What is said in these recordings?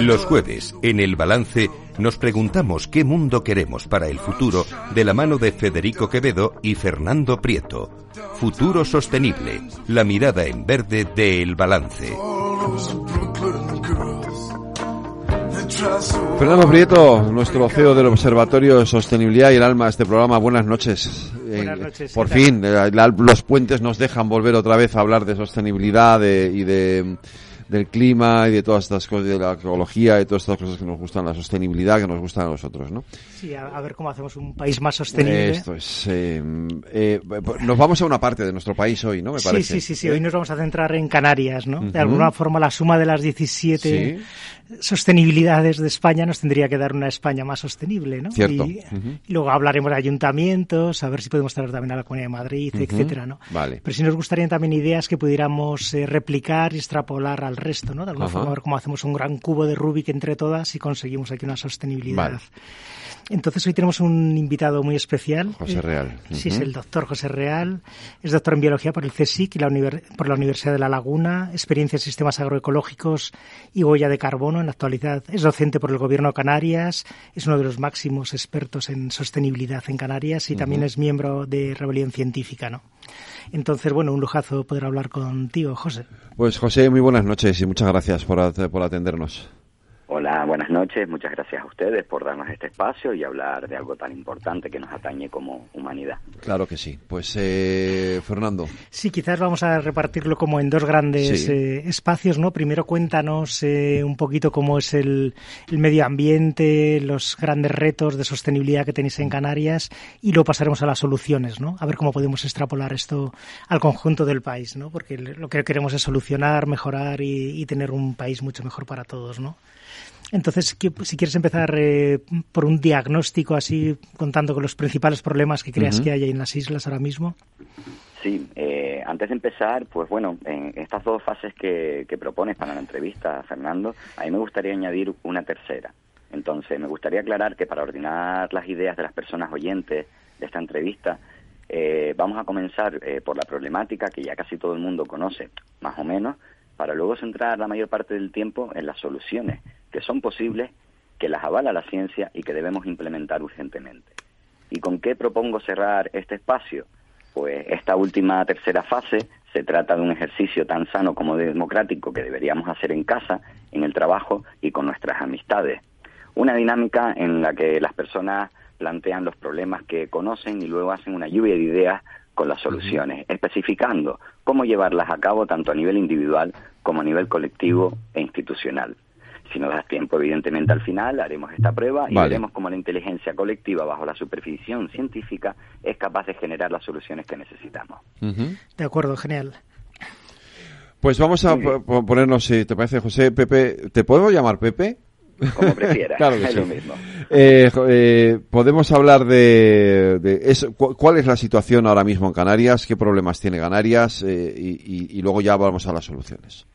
Los jueves, en el balance, nos preguntamos qué mundo queremos para el futuro de la mano de Federico Quevedo y Fernando Prieto. Futuro sostenible, la mirada en verde de El Balance. Fernando Prieto, nuestro CEO del Observatorio de Sostenibilidad y el alma de este programa, buenas noches. Buenas noches. Por fin, eh, los puentes nos dejan volver otra vez a hablar de sostenibilidad y de del clima y de todas estas cosas, de la ecología y todas estas cosas que nos gustan, la sostenibilidad que nos gustan a nosotros, ¿no? Sí, a, ver cómo hacemos un país más sostenible. Esto es. Eh, eh, nos vamos a una parte de nuestro país hoy, ¿no? Me parece. Sí, sí, sí, Hoy nos vamos a centrar en Canarias, ¿no? De alguna forma la suma de las 17 sostenibilidades de España nos tendría que dar una España más sostenible, ¿no? Cierto. Y, luego hablaremos de ayuntamientos, a ver si podemos traer también a la Comunidad de Madrid, etcétera, ¿no? Vale. Pero si nos gustarían también ideas que pudiéramos eh, replicar y extrapolar al resto, ¿no? De alguna forma, a ver cómo hacemos un gran cubo de Rubik entre todas y conseguimos aquí una sostenibilidad. Entonces hoy tenemos un invitado muy especial. José eh, Real. Sí, es el doctor José Real. Es doctor en biología por el CSIC y la por la Universidad de La Laguna, experiencia en sistemas agroecológicos y huella de carbono. En la actualidad es docente por el Gobierno de Canarias, es uno de los máximos expertos en sostenibilidad en Canarias y también es miembro de Rebelión Científica, ¿no? Entonces, bueno, un lujazo poder hablar contigo, José. Pues José, muy buenas noches y muchas gracias por, por atendernos. Hola, buenas noches. Muchas gracias a ustedes por darnos este espacio y hablar de algo tan importante que nos atañe como humanidad. Claro que sí. Pues, eh, Fernando. Sí, quizás vamos a repartirlo como en dos grandes eh, espacios, ¿no? Primero cuéntanos eh, un poquito cómo es el, medio ambiente, los grandes retos de sostenibilidad que tenéis en Canarias y luego pasaremos a las soluciones, ¿no? A ver cómo podemos extrapolar esto al conjunto del país, ¿no? Porque lo que queremos es solucionar, mejorar y, y tener un país mucho mejor para todos, ¿no? Entonces, si quieres empezar eh, por un diagnóstico así, contando con los principales problemas que creas que hay en las islas ahora mismo. Sí, eh, antes de empezar, pues bueno, en estas dos fases que, que propones para la entrevista, Fernando, a mí me gustaría añadir una tercera. Entonces, me gustaría aclarar que para ordenar las ideas de las personas oyentes de esta entrevista, eh, vamos a comenzar por la problemática que ya casi todo el mundo conoce, más o menos, para luego centrar la mayor parte del tiempo en las soluciones que son posibles, que las avala la ciencia y que debemos implementar urgentemente. ¿Y con qué propongo cerrar este espacio? Pues esta última tercera fase se trata de un ejercicio tan sano como democrático que deberíamos hacer en casa, en el trabajo y con nuestras amistades. Una dinámica en la que las personas plantean los problemas que conocen y luego hacen una lluvia de ideas con las soluciones, especificando cómo llevarlas a cabo tanto a nivel individual como a nivel colectivo e institucional. Si nos das tiempo, evidentemente al final haremos esta prueba y veremos cómo la inteligencia colectiva bajo la supervisión científica es capaz de generar las soluciones que necesitamos. De acuerdo, genial. Pues vamos a ponernos, si te parece, José, Pepe, ¿te puedo llamar Pepe? Como prefieras, claro es lo mismo. Eh, eh, podemos hablar de, eso, cuál es la situación ahora mismo en Canarias, qué problemas tiene Canarias eh, y luego ya vamos a las soluciones.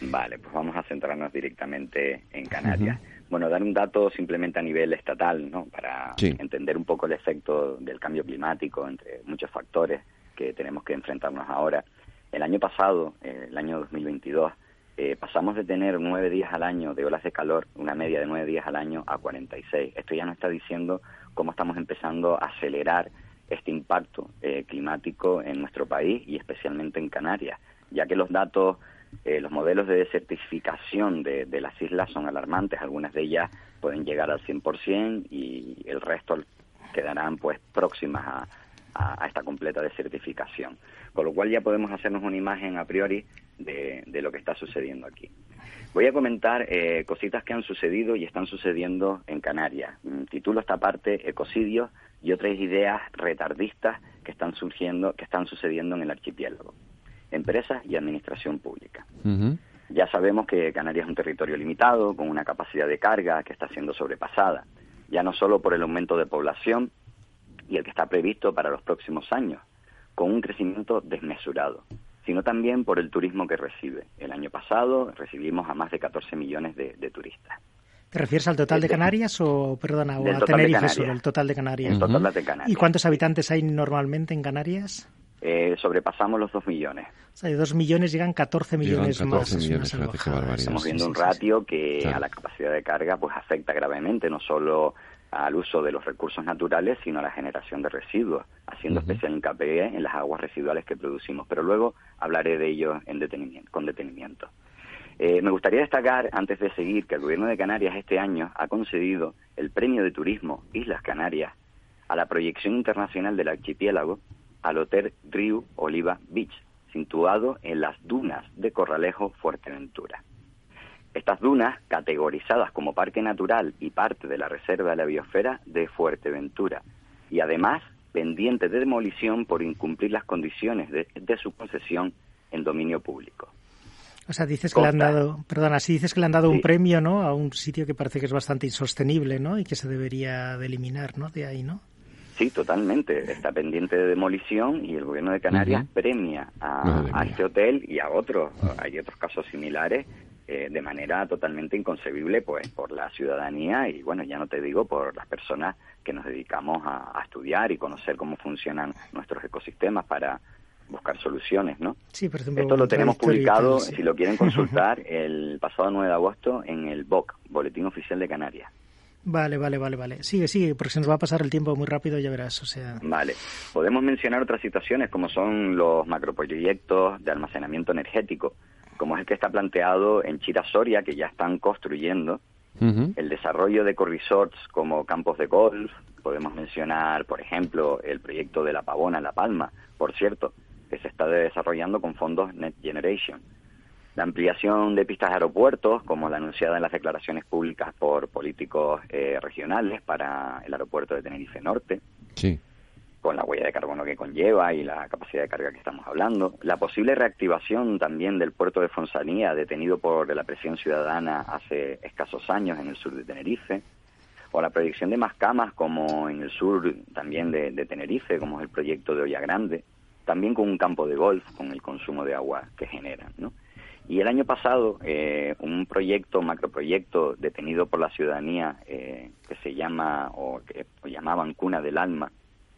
Vale, pues vamos a centrarnos directamente en Canarias. Bueno, dar un dato simplemente a nivel estatal, ¿no? Para entender un poco el efecto del cambio climático entre muchos factores que tenemos que enfrentarnos ahora. El año pasado, eh, el año 2022, eh, pasamos de tener nueve días al año de olas de calor, una media de nueve días al año, a 46. Esto ya nos está diciendo cómo estamos empezando a acelerar este impacto eh, climático en nuestro país y especialmente en Canarias, ya que los datos eh, los modelos de desertificación de, de, las islas son alarmantes, algunas de ellas pueden llegar al 100% y el resto quedarán pues próximas a, esta completa desertificación. Con lo cual ya podemos hacernos una imagen a priori de, de lo que está sucediendo aquí. Voy a comentar eh, cositas que han sucedido y están sucediendo en Canarias. Mm, titulo esta parte Ecocidios y otras ideas retardistas que están surgiendo, que están sucediendo en el archipiélago empresas y administración pública. Ya sabemos que Canarias es un territorio limitado, con una capacidad de carga que está siendo sobrepasada, ya no solo por el aumento de población y el que está previsto para los próximos años, con un crecimiento desmesurado, sino también por el turismo que recibe. El año pasado recibimos a más de 14 millones de, turistas. ¿Te refieres al total de Canarias o, perdona, a Tenerife el total de Canarias? total de Canarias. ¿Y cuántos habitantes hay normalmente en Canarias? Eh, sobrepasamos los 2 millones. O sea, de 2 millones llegan 14 millones más. Estamos viendo un ratio que a la capacidad de carga pues afecta gravemente, no solo al uso de los recursos naturales, sino a la generación de residuos, haciendo especial hincapié en las aguas residuales que producimos. Pero luego hablaré de ello en detenimiento, con detenimiento. Eh, me gustaría destacar, antes de seguir, que el Gobierno de Canarias este año ha concedido el Premio de Turismo Islas Canarias a la proyección internacional del archipiélago al Hotel Riu Oliva Beach, situado en las dunas de Corralejo, Fuerteventura. Estas dunas, categorizadas como parque natural y parte de la Reserva de la Biosfera de Fuerteventura, y además pendiente de demolición por incumplir las condiciones de, su concesión en dominio público. O sea, dices que le han dado, perdona, si dices que le han dado un premio, ¿no? A un sitio que parece que es bastante insostenible, ¿no? Y que se debería de eliminar, ¿no? De ahí, ¿no? Sí, totalmente. Está pendiente de demolición y el gobierno de Canarias premia a, este hotel y a otros. Hay otros casos similares eh, de manera totalmente inconcebible pues por la ciudadanía y bueno ya no te digo por las personas que nos dedicamos a, estudiar y conocer cómo funcionan nuestros ecosistemas para buscar soluciones no sí por ejemplo, esto lo tenemos publicado si lo quieren consultar el pasado 9 de agosto en el BOC Boletín Oficial de Canarias Vale, vale, vale, vale. Sigue, sigue, porque se nos va a pasar el tiempo muy rápido, ya verás, o sea... Vale. Podemos mencionar otras situaciones como son los macroproyectos de almacenamiento energético, como es el que está planteado en Chirasoria, que ya están construyendo, el desarrollo de ecoresorts como campos de golf, podemos mencionar, por ejemplo, el proyecto de La Pavona en La Palma, por cierto, que se está desarrollando con fondos Net Generation. La ampliación de pistas de aeropuertos, como la anunciada en las declaraciones públicas por políticos eh, regionales para el aeropuerto de Tenerife Norte. Sí con la huella de carbono que conlleva y la capacidad de carga que estamos hablando. La posible reactivación también del puerto de Fonsanía, detenido por la presión ciudadana hace escasos años en el sur de Tenerife. O la proyección de más camas como en el sur también de, Tenerife, como es el proyecto de Olla Grande. También con un campo de golf, con el consumo de agua que generan, ¿no? Y el año pasado, eh, un proyecto, un macroproyecto detenido por la ciudadanía eh, que se llama, o que llamaban Cuna del Alma,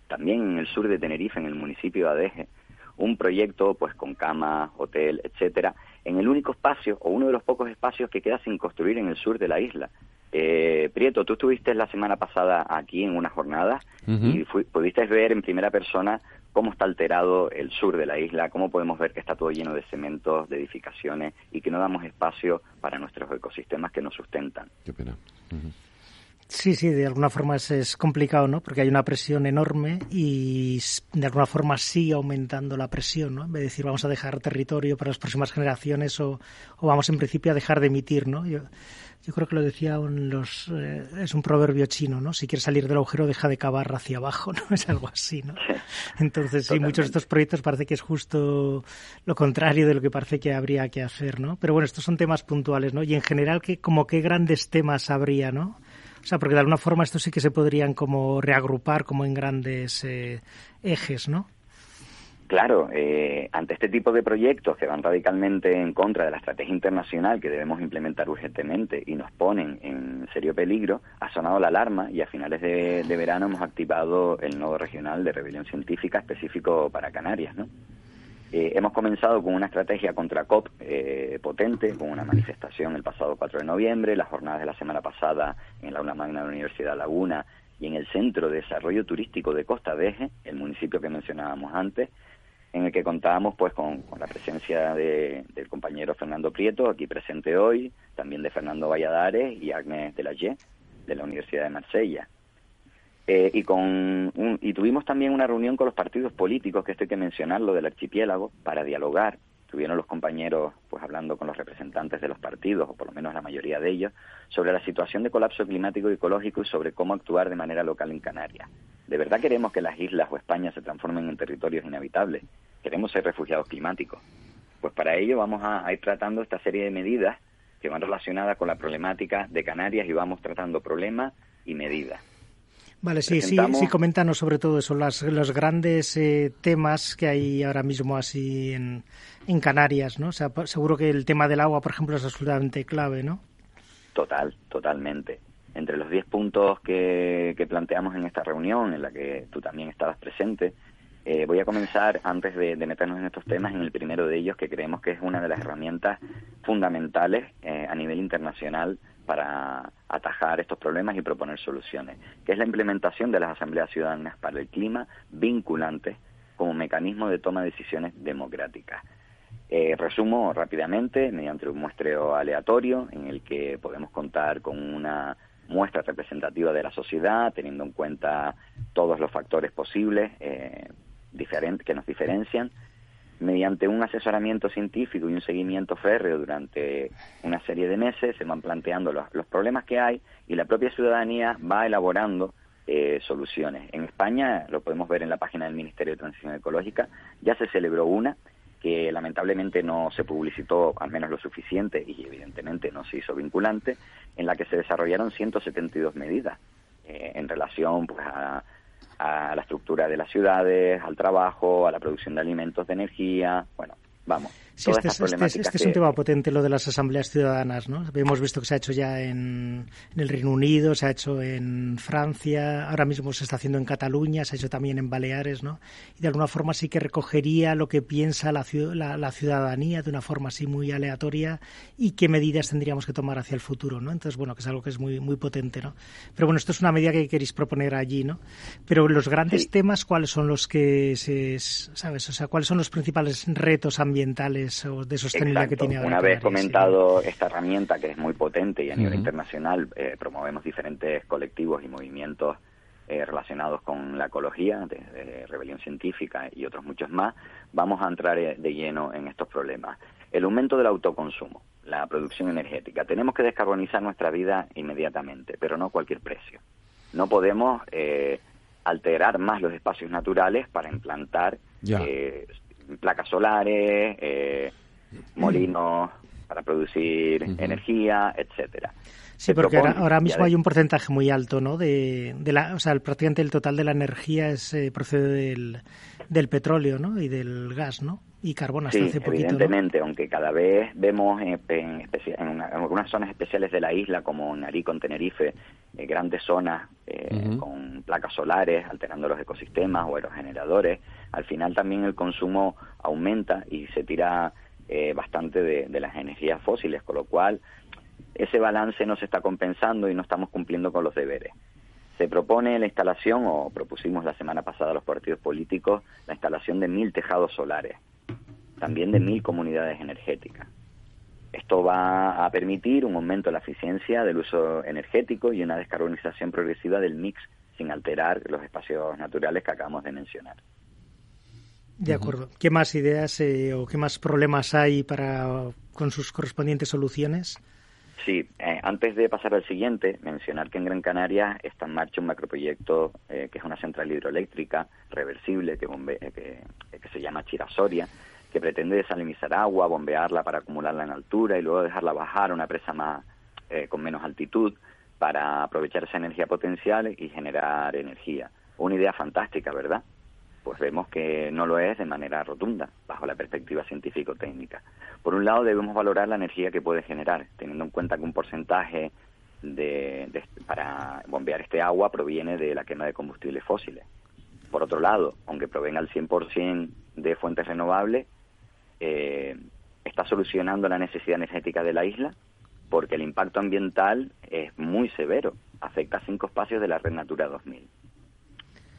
también en el sur de Tenerife, en el municipio de Adeje, un proyecto pues con cama, hotel, etcétera, en el único espacio o uno de los pocos espacios que queda sin construir en el sur de la isla. Eh, Prieto, tú estuviste la semana pasada aquí en una jornada y pudiste ver en primera persona cómo está alterado el sur de la isla, cómo podemos ver que está todo lleno de cementos, de edificaciones y que no damos espacio para nuestros ecosistemas que nos sustentan. Qué pena. Sí, sí, de alguna forma es, complicado, ¿no? Porque hay una presión enorme y de alguna forma sigue aumentando la presión, ¿no? En vez de decir vamos a dejar territorio para las próximas generaciones o, vamos en principio a dejar de emitir, ¿no? Yo, yo creo que lo decía los, eh, es un proverbio chino, ¿no? Si quieres salir del agujero, deja de cavar hacia abajo, ¿no? Es algo así, ¿no? Entonces, sí, muchos de estos proyectos parece que es justo lo contrario de lo que parece que habría que hacer, ¿no? Pero bueno, estos son temas puntuales, ¿no? Y en general, ¿qué, como qué grandes temas habría, ¿no? O sea, porque de alguna forma estos sí que se podrían como reagrupar como en grandes eh, ejes, ¿no? Claro, eh, ante este tipo de proyectos que van radicalmente en contra de la estrategia internacional que debemos implementar urgentemente y nos ponen en serio peligro, ha sonado la alarma y a finales de, verano hemos activado el nodo regional de rebelión científica específico para Canarias, ¿no? Eh, hemos comenzado con una estrategia contra COP eh, potente, con una manifestación el pasado 4 de noviembre, las jornadas de la semana pasada en la aula magna de la Universidad Laguna y en el Centro de Desarrollo Turístico de Costa de Eje, el municipio que mencionábamos antes, en el que contábamos pues con, la presencia del compañero Fernando Prieto, aquí presente hoy, también de Fernando Valladares y Agnes de de la Universidad de Marsella. Eh, y, con y tuvimos también una reunión con los partidos políticos, que esto hay que mencionarlo, del archipiélago, para dialogar. Tuvieron los compañeros pues hablando con los representantes de los partidos, o por lo menos la mayoría de ellos, sobre la situación de colapso climático y ecológico y sobre cómo actuar de manera local en Canarias. ¿De verdad queremos que las islas o España se transformen en territorios inhabitables? ¿Queremos ser refugiados climáticos? Pues para ello vamos a ir tratando esta serie de medidas que van relacionadas con la problemática de Canarias y vamos tratando problemas y medidas. Vale, sí, sí, sí, coméntanos sobre todo eso, las, los grandes eh, temas que hay ahora mismo así en, en Canarias, ¿no? O sea, seguro que el tema del agua, por ejemplo, es absolutamente clave, ¿no? Total, totalmente. Entre los 10 puntos que, que planteamos en esta reunión, en la que tú también estabas presente, Eh, voy a comenzar, antes de, meternos en estos temas, en el primero de ellos, que creemos que es una de las herramientas fundamentales eh, a nivel internacional para atajar estos problemas y proponer soluciones, que es la implementación de las asambleas ciudadanas para el clima vinculantes como mecanismo de toma de decisiones democráticas. Eh, resumo rápidamente, mediante un muestreo aleatorio, en el que podemos contar con una muestra representativa de la sociedad, teniendo en cuenta todos los factores posibles eh, que nos diferencian, mediante un asesoramiento científico y un seguimiento férreo durante una serie de meses, se van planteando los, problemas que hay y la propia ciudadanía va elaborando eh, soluciones. En España, lo podemos ver en la página del Ministerio de Transición Ecológica, ya se celebró una que lamentablemente no se publicitó al menos lo suficiente y evidentemente no se hizo vinculante, en la que se desarrollaron 172 medidas eh, en relación pues, a, a la estructura de las ciudades, al trabajo, a la producción de alimentos, de energía, bueno, vamos, Sí, este, este, este, es un tema potente, lo de las asambleas ciudadanas, ¿no? Hemos visto que se ha hecho ya en, el Reino Unido, se ha hecho en Francia, ahora mismo se está haciendo en Cataluña, se ha hecho también en Baleares, ¿no? Y de alguna forma sí que recogería lo que piensa la, la, ciudadanía de una forma así muy aleatoria y qué medidas tendríamos que tomar hacia el futuro, ¿no? Entonces, bueno, que es algo que es muy, muy potente, ¿no? Pero bueno, esto es una medida que queréis proponer allí, ¿no? Pero los grandes temas, ¿cuáles son los que se, sabes? O sea, ¿cuáles son los principales retos ambientales de sostenibilidad que tiene ahora. Una vez comentado esta herramienta que es muy potente y a nivel internacional eh, promovemos diferentes colectivos y movimientos eh, relacionados con la ecología, de, rebelión científica y otros muchos más, vamos a entrar eh, de lleno en estos problemas. El aumento del autoconsumo, la producción energética. Tenemos que descarbonizar nuestra vida inmediatamente, pero no a cualquier precio. No podemos alterar más los espacios naturales para implantar placas solares, eh, molinos para producir energía, etcétera. Sí, porque ahora, mismo hay un porcentaje muy alto, ¿no? De, de la, o sea, prácticamente el total de la energía es, eh, procede del, del petróleo, ¿no? Y del gas, ¿no? Y carbón hasta hace poquito. Evidentemente, aunque cada vez vemos en, en, algunas zonas especiales de la isla, como Narico, en Tenerife, eh, grandes zonas eh, con placas solares alterando los ecosistemas o aerogeneradores, al final también el consumo aumenta y se tira eh, bastante de, las energías fósiles, con lo cual ese balance no se está compensando y no estamos cumpliendo con los deberes. Se propone la instalación, o propusimos la semana pasada a los partidos políticos, la instalación de mil tejados solares, también de mil comunidades energéticas. Esto va a permitir un aumento de la eficiencia del uso energético y una descarbonización progresiva del mix sin alterar los espacios naturales que acabamos de mencionar. De acuerdo. ¿Qué más ideas eh, o qué más problemas hay para con sus correspondientes soluciones? Sí, eh, antes de pasar al siguiente, mencionar que en Gran Canaria está en marcha un macroproyecto eh, que es una central hidroeléctrica reversible que, que, se llama Chirasoria, que pretende desalinizar agua, bombearla para acumularla en altura y luego dejarla bajar a una presa más con menos altitud para aprovechar esa energía potencial y generar energía. Una idea fantástica, ¿verdad? Pues vemos que no lo es de manera rotunda, bajo la perspectiva científico-técnica. Por un lado, debemos valorar la energía que puede generar, teniendo en cuenta que un porcentaje de, para bombear este agua proviene de la quema de combustibles fósiles. Por otro lado, aunque provenga al 100% de fuentes renovables, eh, está solucionando la necesidad energética de la isla porque el impacto ambiental es muy severo, afecta a cinco espacios de la Red Natura 2000.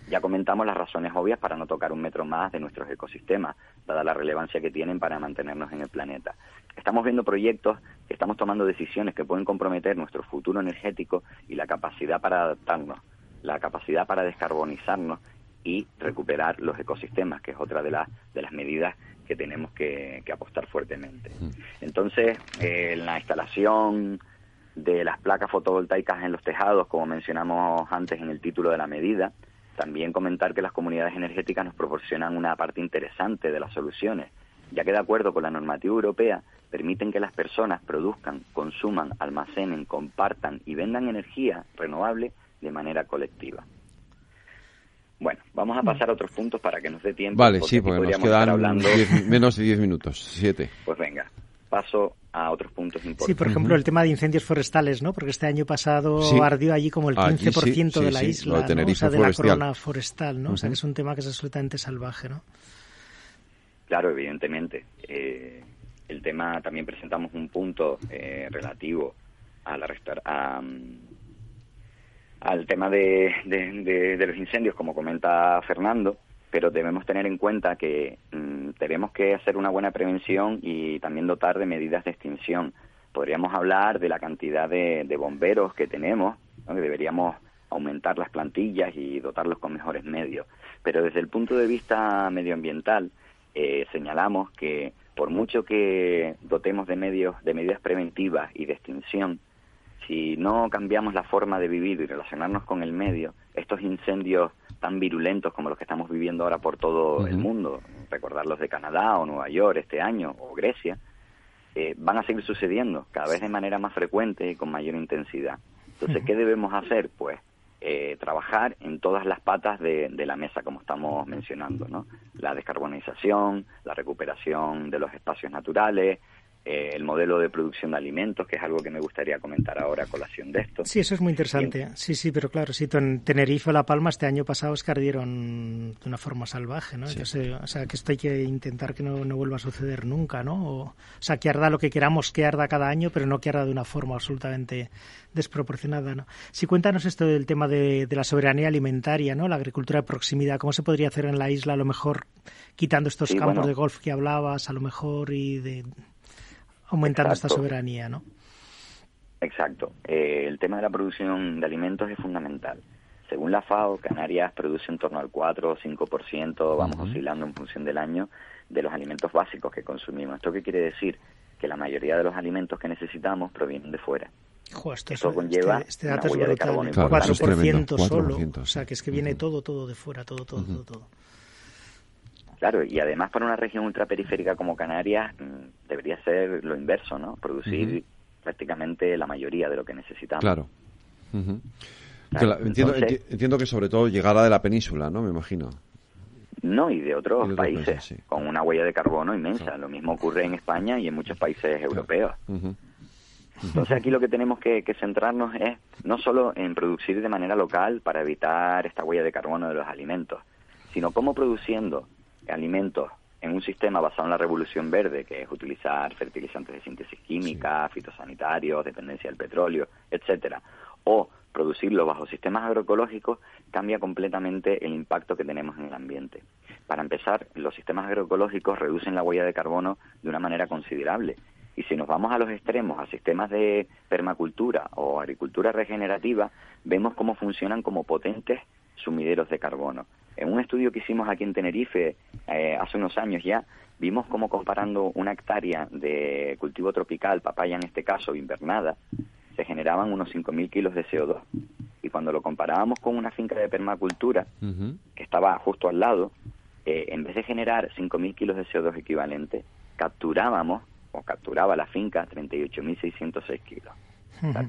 Ya comentamos las razones obvias para no tocar un metro más de nuestros ecosistemas, dada la relevancia que tienen para mantenernos en el planeta. Estamos viendo proyectos estamos tomando decisiones que pueden comprometer nuestro futuro energético y la capacidad para adaptarnos, la capacidad para descarbonizarnos y recuperar los ecosistemas, que es otra de, las de las medidas que tenemos que, apostar fuertemente. Mm. Entonces, eh, la instalación de las placas fotovoltaicas en los tejados, como mencionamos antes en el título de la medida, también comentar que las comunidades energéticas nos proporcionan una parte interesante de las soluciones, ya que de acuerdo con la normativa europea permiten que las personas produzcan, consuman, almacenen, compartan y vendan energía renovable de manera colectiva. Bueno, vamos a pasar a otros puntos para que nos dé tiempo. Vale, sí, porque nos quedan menos de 10 minutos, 7. Pues venga. Paso a otros puntos importantes. Sí, por ejemplo, el tema de incendios forestales, ¿no? Porque este año pasado ardió allí como el 15% de la isla, ¿no? o sea, de la corona forestal, ¿no? O sea, que es un tema que es absolutamente salvaje, ¿no? Claro, evidentemente. Eh, el tema, también presentamos un punto eh, relativo a la a, al tema de, de, los incendios, como comenta Fernando, pero debemos tener en cuenta que mm, tenemos que hacer una buena prevención y también dotar de medidas de extinción. Podríamos hablar de la cantidad de, bomberos que tenemos, que deberíamos aumentar las plantillas y dotarlos con mejores medios. Pero desde el punto de vista medioambiental, eh, señalamos que por mucho que dotemos de medios, de medidas preventivas y de extinción, si no cambiamos la forma de vivir y relacionarnos con el medio, estos incendios tan virulentos como los que estamos viviendo ahora por todo el mundo, recordar los de Canadá o Nueva York este año o Grecia, eh, van a seguir sucediendo cada vez de manera más frecuente y con mayor intensidad. Entonces, ¿qué debemos hacer? Pues eh, trabajar en todas las patas de, de, la mesa, como estamos mencionando, ¿no? La descarbonización, la recuperación de los espacios naturales, eh, el modelo de producción de alimentos, que es algo que me gustaría comentar ahora a colación de esto. Sí, eso es muy interesante. Sí, sí, pero claro, sí, en Tenerife o La Palma este año pasado es que ardieron de una forma salvaje, ¿no? o sea, que esto hay que intentar que no, vuelva a suceder nunca, ¿no? O, sea, que arda lo que queramos que arda cada año, pero no que arda de una forma absolutamente desproporcionada, ¿no? Si cuéntanos esto del tema de, de la soberanía alimentaria, ¿no? La agricultura de proximidad, ¿cómo se podría hacer en la isla a lo mejor quitando estos campos de golf que hablabas, a lo mejor y de aumentando esta soberanía, ¿no? Exacto. Eh, el tema de la producción de alimentos es fundamental. Según la FAO, Canarias produce en torno al 4 o 5%, vamos oscilando en función del año, de los alimentos básicos que consumimos. ¿Esto qué quiere decir? Que la mayoría de los alimentos que necesitamos provienen de fuera. esto, conlleva este, este dato una huella de carbono 4% solo. O sea, que es que viene todo, todo de fuera, todo, todo, todo, todo. Claro, y además para una región ultraperiférica como Canarias mm, debería ser lo inverso, ¿no? Producir prácticamente la mayoría de lo que necesitamos. Claro. entiendo, que sobre todo llegada de la península, ¿no? Me imagino. No, y de otros, países, con una huella de carbono inmensa. Lo mismo ocurre en España y en muchos países europeos. Entonces aquí lo que tenemos que, que, centrarnos es no solo en producir de manera local para evitar esta huella de carbono de los alimentos, sino cómo produciendo alimentos en un sistema basado en la revolución verde, que es utilizar fertilizantes de síntesis química, fitosanitarios, dependencia del petróleo, etcétera, o producirlo bajo sistemas agroecológicos, cambia completamente el impacto que tenemos en el ambiente. Para empezar, los sistemas agroecológicos reducen la huella de carbono de una manera considerable. Y si nos vamos a los extremos, a sistemas de permacultura o agricultura regenerativa, vemos cómo funcionan como potentes sumideros de carbono. En un estudio que hicimos aquí en Tenerife eh, hace unos años ya, vimos cómo comparando una hectárea de cultivo tropical, papaya en este caso, invernada, se generaban unos 5.000 kilos de CO2. Y cuando lo comparábamos con una finca de permacultura, que estaba justo al lado, eh, en vez de generar 5.000 kilos de CO2 equivalente, capturábamos, o capturaba la finca, 38.606 kilos.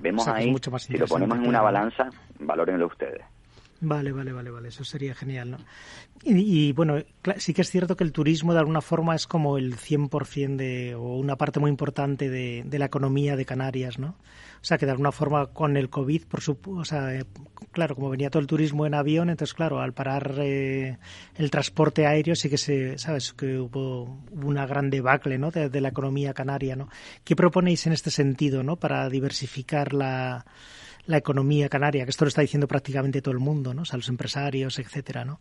vemos ahí, si lo ponemos en una balanza, valórenlo ustedes. Vale, vale, vale, vale, eso sería genial, ¿no? Y, bueno, sí que es cierto que el turismo de alguna forma es como el 100% de, o una parte muy importante de, de, la economía de Canarias, ¿no? O sea, que de alguna forma con el COVID, por supuesto, o sea, eh, claro, como venía todo el turismo en avión, entonces, claro, al parar eh, el transporte aéreo sí que se, ¿sabes? Que hubo, una gran debacle, ¿no? De, de la economía canaria, ¿no? ¿Qué proponéis en este sentido, ¿no? Para diversificar la la economía canaria, que esto lo está diciendo prácticamente todo el mundo, ¿no? O los empresarios, etcétera, ¿no?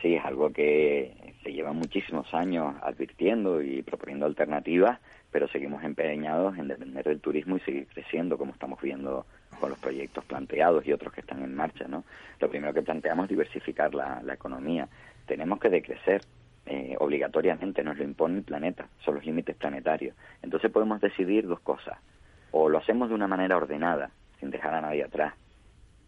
Sí, es algo que se lleva muchísimos años advirtiendo y proponiendo alternativas, pero seguimos empeñados en depender del turismo y seguir creciendo, como estamos viendo con los proyectos planteados y otros que están en marcha, ¿no? Lo primero que planteamos es diversificar la, economía. Tenemos que decrecer, eh, obligatoriamente, nos lo impone el planeta, son los límites planetarios. Entonces podemos decidir dos cosas o lo hacemos de una manera ordenada, sin dejar a nadie atrás,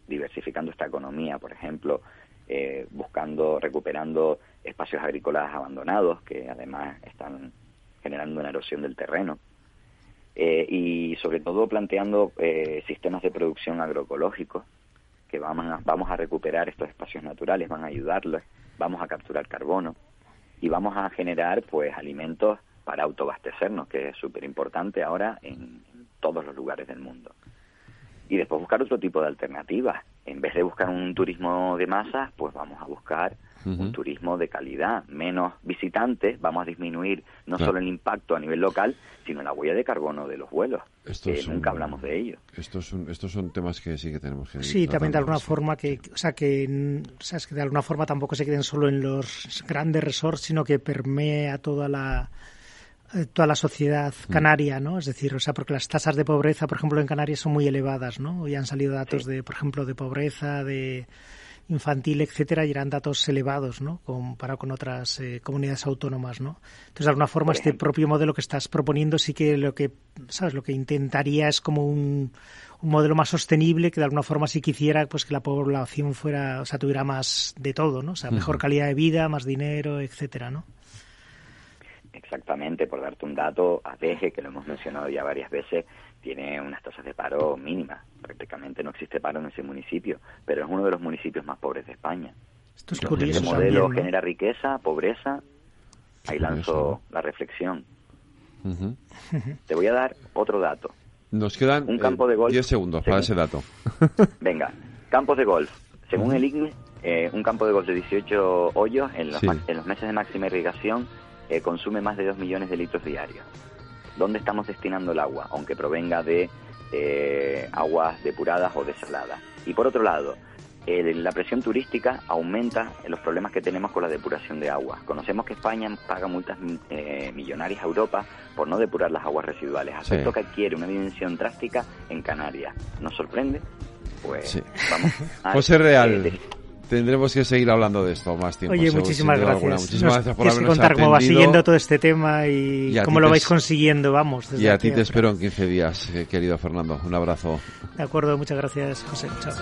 diversificando esta economía, por ejemplo, eh, buscando, recuperando espacios agrícolas abandonados que además están generando una erosión del terreno. Eh, y sobre todo planteando eh, sistemas de producción agroecológicos que vamos a, vamos a recuperar estos espacios naturales, van a ayudarlos, vamos a capturar carbono y vamos a generar pues alimentos para autoabastecernos, que es súper importante ahora en, todos los lugares del mundo. Y después buscar otro tipo de alternativas. En vez de buscar un turismo de masas, pues vamos a buscar un turismo de calidad, menos visitantes, vamos a disminuir no solo el impacto a nivel local, sino la huella de carbono de los vuelos, que nunca hablamos de ello. Estos son, estos son temas que sí que tenemos que Sí, también de alguna forma que, o sea, que, o sea, es que de alguna forma tampoco se queden solo en los grandes resorts, sino que permea toda la toda la sociedad mm. canaria, ¿no? Es decir, o sea, porque las tasas de pobreza, por ejemplo, en Canarias son muy elevadas, ¿no? Y han salido datos de, por ejemplo, de pobreza, de infantil, etcétera, y eran datos elevados, ¿no? Comparado con otras eh, comunidades autónomas, ¿no? Entonces, de alguna forma, este propio modelo que estás proponiendo sí que lo que, ¿sabes? Lo que intentaría es como un, un modelo más sostenible que de alguna forma sí quisiera pues que la población fuera, o sea, tuviera más de todo, ¿no? O sea, mejor calidad de vida, más dinero, etcétera, ¿no? Exactamente, por darte un dato, ADG, que lo hemos mencionado ya varias veces, tiene unas tasas de paro mínimas. Prácticamente no existe paro en ese municipio, pero es uno de los municipios más pobres de España. Esto es curioso. Este modelo genera riqueza, pobreza. Ahí lanzo la reflexión. Te voy a dar otro dato. Nos quedan un campo de golf, 10 segundos para ese dato. venga, campos de golf. Según el IGNE, eh, un campo de golf de 18 hoyos en los, en los meses de máxima irrigación eh, consume más de 2 millones de litros diarios. ¿Dónde estamos destinando el agua? Aunque provenga de eh, aguas depuradas o desaladas. Y por otro lado, la presión turística aumenta los problemas que tenemos con la depuración de agua. Conocemos que España paga multas eh, millonarias a Europa por no depurar las aguas residuales, aspecto que adquiere una dimensión drástica en Canarias. ¿Nos sorprende? Pues vamos a... José Real. Tendremos que seguir hablando de esto más tiempo. Oye, muchísimas gracias. Muchísimas gracias por habernos contar cómo va siguiendo todo este tema y, cómo lo vais consiguiendo, vamos. y a ti te espero en 15 días, eh, querido Fernando. Un abrazo. De acuerdo, muchas gracias, José. Chao.